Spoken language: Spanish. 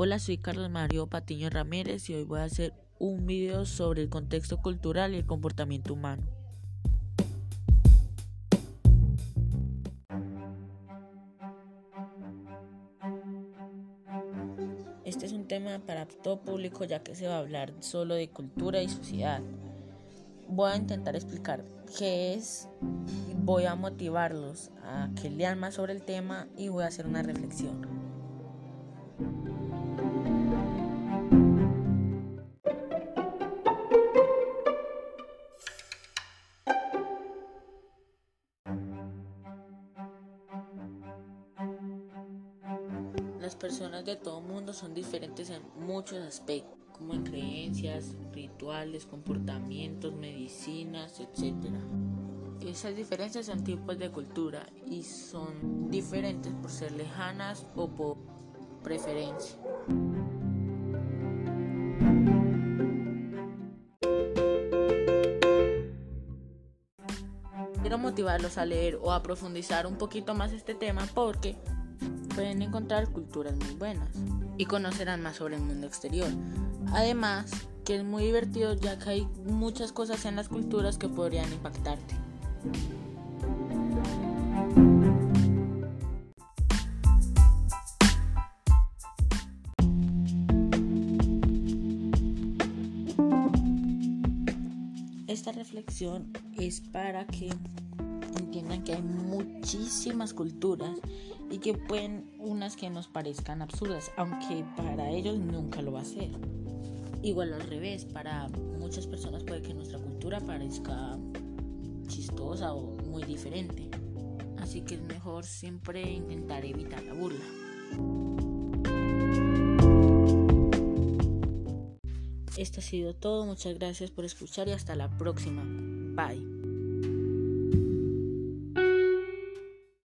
Hola, soy Carlos Mario Patiño Ramírez y hoy voy a hacer un video sobre el contexto cultural y el comportamiento humano. Este es un tema para todo público ya que se va a hablar solo de cultura y sociedad. Voy a intentar explicar qué es, voy a motivarlos a que lean más sobre el tema y voy a hacer una reflexión. Las personas de todo mundo son diferentes en muchos aspectos, como en creencias, rituales, comportamientos, medicinas, etc. Esas diferencias son tipos de cultura y son diferentes por ser lejanas o por preferencia. Quiero motivarlos a leer o a profundizar un poquito más este tema porque pueden encontrar culturas muy buenas y conocerán más sobre el mundo exterior. Además, que es muy divertido ya que hay muchas cosas en las culturas que podrían impactarte. Esta reflexión es para que entiendan que hay muchísimas culturas y que pueden unas que nos parezcan absurdas, aunque para ellos nunca lo va a ser. Igual al revés, para muchas personas puede que nuestra cultura parezca chistosa o muy diferente. Así que es mejor siempre intentar evitar la burla. Esto ha sido todo, muchas gracias por escuchar y hasta la próxima. Bye.